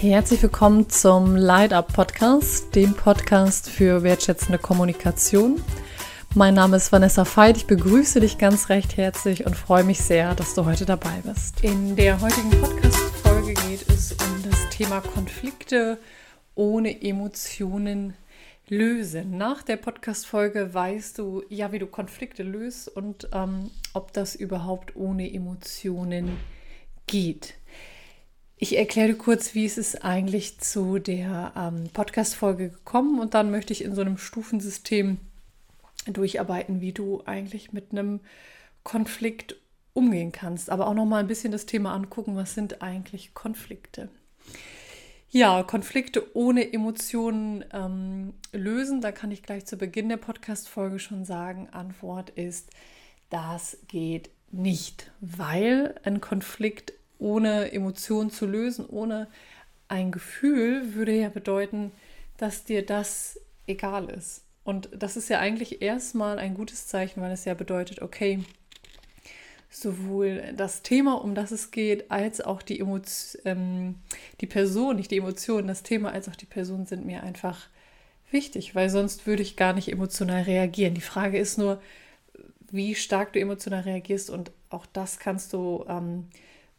Herzlich willkommen zum Light Up Podcast, dem Podcast für wertschätzende Kommunikation. Mein Name ist Vanessa Veit. Ich begrüße dich ganz recht herzlich und freue mich sehr, dass du heute dabei bist. In der heutigen Podcast-Folge geht es um das Thema Konflikte ohne Emotionen lösen. Nach der Podcast-Folge weißt du ja, wie du Konflikte löst und ähm, ob das überhaupt ohne Emotionen geht. Ich erkläre kurz, wie es ist eigentlich zu der ähm, Podcast-Folge gekommen und dann möchte ich in so einem Stufensystem durcharbeiten, wie du eigentlich mit einem Konflikt umgehen kannst. Aber auch noch mal ein bisschen das Thema angucken, was sind eigentlich Konflikte? Ja, Konflikte ohne Emotionen ähm, lösen. Da kann ich gleich zu Beginn der Podcast-Folge schon sagen, Antwort ist, das geht nicht, weil ein Konflikt ohne Emotionen zu lösen, ohne ein Gefühl, würde ja bedeuten, dass dir das egal ist. Und das ist ja eigentlich erstmal ein gutes Zeichen, weil es ja bedeutet, okay, sowohl das Thema, um das es geht, als auch die, Emotion, ähm, die Person, nicht die Emotionen, das Thema als auch die Person sind mir einfach wichtig, weil sonst würde ich gar nicht emotional reagieren. Die Frage ist nur, wie stark du emotional reagierst und auch das kannst du ähm,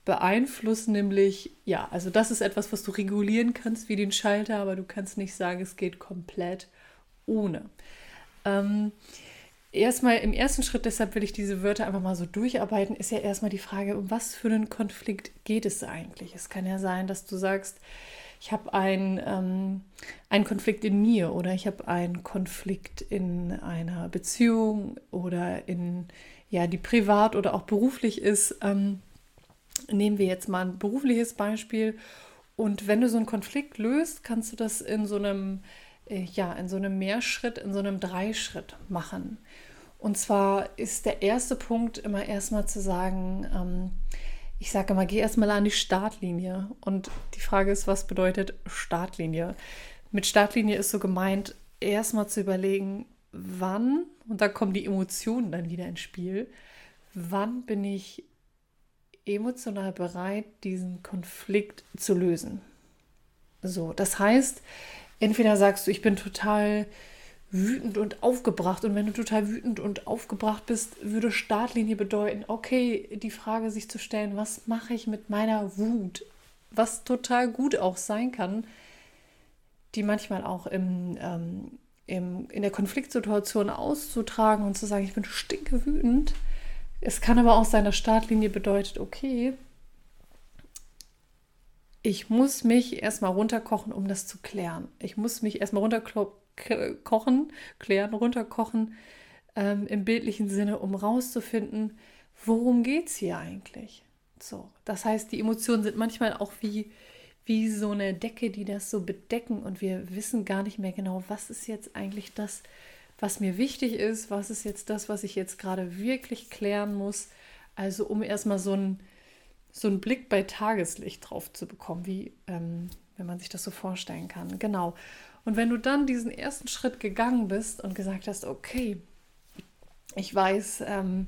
beeinflussen, nämlich, ja, also das ist etwas, was du regulieren kannst wie den Schalter, aber du kannst nicht sagen, es geht komplett ohne. Ähm, erstmal im ersten Schritt, deshalb will ich diese Wörter einfach mal so durcharbeiten, ist ja erstmal die Frage, um was für einen Konflikt geht es eigentlich? Es kann ja sein, dass du sagst, ich habe ein, ähm, einen Konflikt in mir oder ich habe einen Konflikt in einer Beziehung oder in, ja, die privat oder auch beruflich ist. Ähm, Nehmen wir jetzt mal ein berufliches Beispiel. Und wenn du so einen Konflikt löst, kannst du das in so einem, äh, ja, in so einem Mehrschritt, in so einem Dreischritt machen. Und zwar ist der erste Punkt immer erstmal zu sagen, ähm, ich sage immer, geh erstmal an die Startlinie. Und die Frage ist, was bedeutet Startlinie? Mit Startlinie ist so gemeint, erstmal zu überlegen, wann, und da kommen die Emotionen dann wieder ins Spiel, wann bin ich emotional bereit, diesen Konflikt zu lösen. So, das heißt, entweder sagst du, ich bin total wütend und aufgebracht und wenn du total wütend und aufgebracht bist, würde Startlinie bedeuten, okay, die Frage sich zu stellen, was mache ich mit meiner Wut, was total gut auch sein kann, die manchmal auch im, ähm, im, in der Konfliktsituation auszutragen und zu sagen, ich bin stinke wütend es kann aber auch sein, dass Startlinie bedeutet, okay, ich muss mich erstmal runterkochen, um das zu klären. Ich muss mich erstmal runterkochen, klären, runterkochen ähm, im bildlichen Sinne, um rauszufinden, worum geht es hier eigentlich. So, das heißt, die Emotionen sind manchmal auch wie, wie so eine Decke, die das so bedecken und wir wissen gar nicht mehr genau, was ist jetzt eigentlich das, was mir wichtig ist, was ist jetzt das, was ich jetzt gerade wirklich klären muss. Also um erstmal so einen so einen Blick bei Tageslicht drauf zu bekommen, wie ähm, wenn man sich das so vorstellen kann. Genau. Und wenn du dann diesen ersten Schritt gegangen bist und gesagt hast, okay, ich weiß, ähm,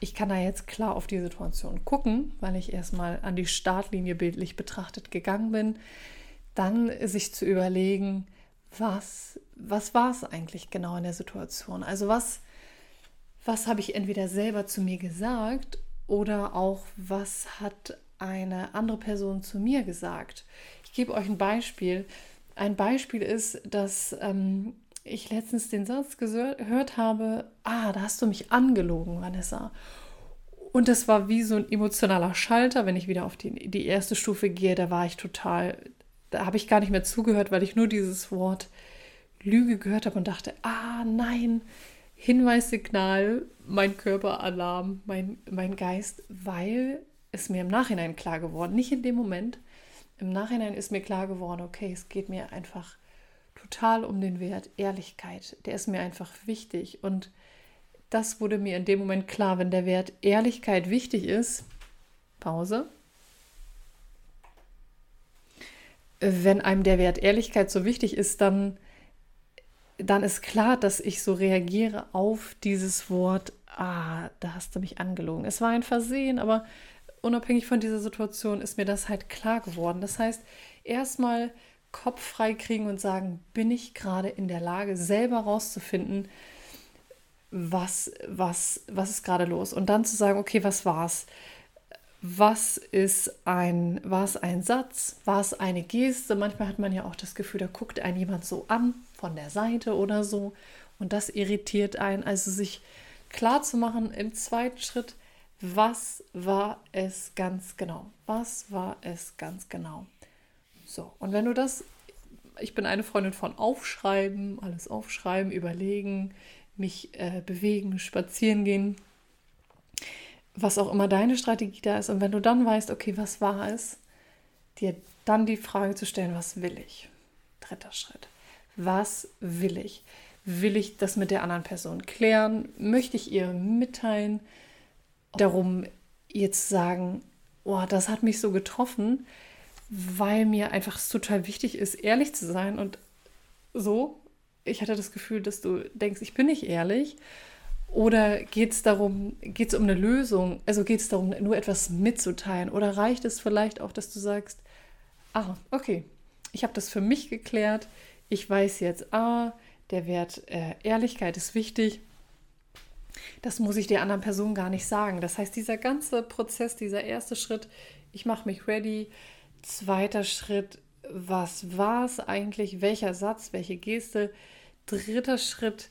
ich kann da jetzt klar auf die Situation gucken, weil ich erstmal an die Startlinie bildlich betrachtet gegangen bin, dann sich zu überlegen, was, was war es eigentlich genau in der Situation? Also was, was habe ich entweder selber zu mir gesagt oder auch was hat eine andere Person zu mir gesagt? Ich gebe euch ein Beispiel. Ein Beispiel ist, dass ähm, ich letztens den Satz gehört habe, ah, da hast du mich angelogen, Vanessa. Und das war wie so ein emotionaler Schalter, wenn ich wieder auf die, die erste Stufe gehe, da war ich total, da habe ich gar nicht mehr zugehört, weil ich nur dieses Wort Lüge gehört habe und dachte, ah nein, Hinweissignal, mein Körperalarm, mein, mein Geist, weil es mir im Nachhinein klar geworden, nicht in dem Moment, im Nachhinein ist mir klar geworden, okay, es geht mir einfach total um den Wert Ehrlichkeit. Der ist mir einfach wichtig und das wurde mir in dem Moment klar, wenn der Wert Ehrlichkeit wichtig ist. Pause. Wenn einem der Wert Ehrlichkeit so wichtig ist, dann, dann ist klar, dass ich so reagiere auf dieses Wort, ah, da hast du mich angelogen. Es war ein Versehen, aber unabhängig von dieser Situation ist mir das halt klar geworden. Das heißt, erstmal Kopf frei kriegen und sagen, bin ich gerade in der Lage, selber rauszufinden, was, was, was ist gerade los? Und dann zu sagen, okay, was war's? Was ist ein, war ein Satz? War es eine Geste? Manchmal hat man ja auch das Gefühl, da guckt einen jemand so an von der Seite oder so. Und das irritiert einen. Also sich klar zu machen im zweiten Schritt, was war es ganz genau? Was war es ganz genau? So, und wenn du das, ich bin eine Freundin von Aufschreiben, alles aufschreiben, überlegen, mich äh, bewegen, spazieren gehen, was auch immer deine Strategie da ist. Und wenn du dann weißt, okay, was war es, dir dann die Frage zu stellen, was will ich? Dritter Schritt. Was will ich? Will ich das mit der anderen Person klären? Möchte ich ihr mitteilen? Darum jetzt sagen, oh, das hat mich so getroffen, weil mir einfach total wichtig ist, ehrlich zu sein und so. Ich hatte das Gefühl, dass du denkst, ich bin nicht ehrlich. Oder geht es darum, geht es um eine Lösung? Also geht es darum, nur etwas mitzuteilen? Oder reicht es vielleicht auch, dass du sagst, ah, okay, ich habe das für mich geklärt. Ich weiß jetzt, ah, der Wert äh, Ehrlichkeit ist wichtig. Das muss ich der anderen Person gar nicht sagen. Das heißt, dieser ganze Prozess, dieser erste Schritt, ich mache mich ready. Zweiter Schritt, was war es eigentlich? Welcher Satz, welche Geste? Dritter Schritt,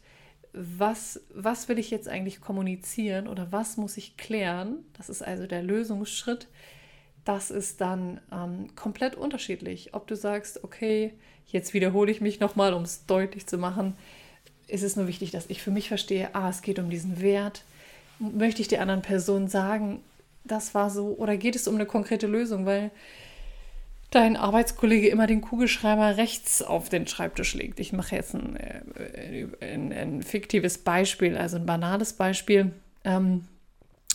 was, was will ich jetzt eigentlich kommunizieren oder was muss ich klären? Das ist also der Lösungsschritt. Das ist dann ähm, komplett unterschiedlich. Ob du sagst, okay, jetzt wiederhole ich mich nochmal, um es deutlich zu machen, ist es nur wichtig, dass ich für mich verstehe, ah, es geht um diesen Wert. Möchte ich der anderen Person sagen, das war so, oder geht es um eine konkrete Lösung, weil dein Arbeitskollege immer den Kugelschreiber rechts auf den Schreibtisch legt. Ich mache jetzt ein, äh, ein, ein fiktives Beispiel, also ein banales Beispiel. Ähm,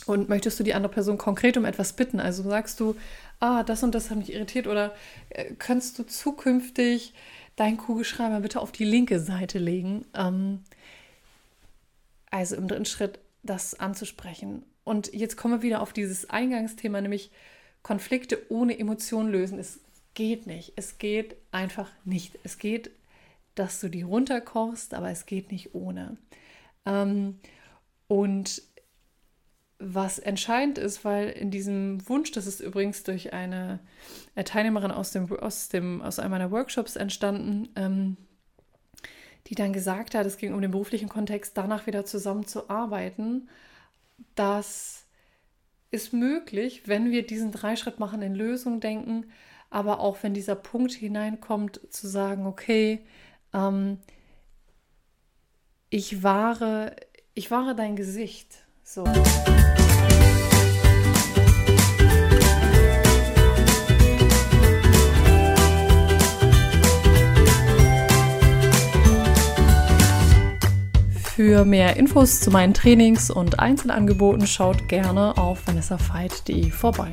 und möchtest du die andere Person konkret um etwas bitten? Also sagst du, ah, das und das hat mich irritiert oder äh, könntest du zukünftig deinen Kugelschreiber bitte auf die linke Seite legen? Ähm, also im dritten Schritt das anzusprechen. Und jetzt kommen wir wieder auf dieses Eingangsthema, nämlich Konflikte ohne Emotionen lösen. Es geht nicht. Es geht einfach nicht. Es geht, dass du die runterkochst, aber es geht nicht ohne. Ähm, und was entscheidend ist, weil in diesem Wunsch, das ist übrigens durch eine Teilnehmerin aus, dem, aus, dem, aus einem meiner Workshops entstanden, ähm, die dann gesagt hat, es ging um den beruflichen Kontext, danach wieder zusammenzuarbeiten, dass ist möglich, wenn wir diesen Dreischritt machen, in Lösung denken, aber auch wenn dieser Punkt hineinkommt, zu sagen, okay, ähm, ich wahre, ich wahre dein Gesicht. So. Für mehr Infos zu meinen Trainings und Einzelangeboten schaut gerne auf vanessafeit.de vorbei.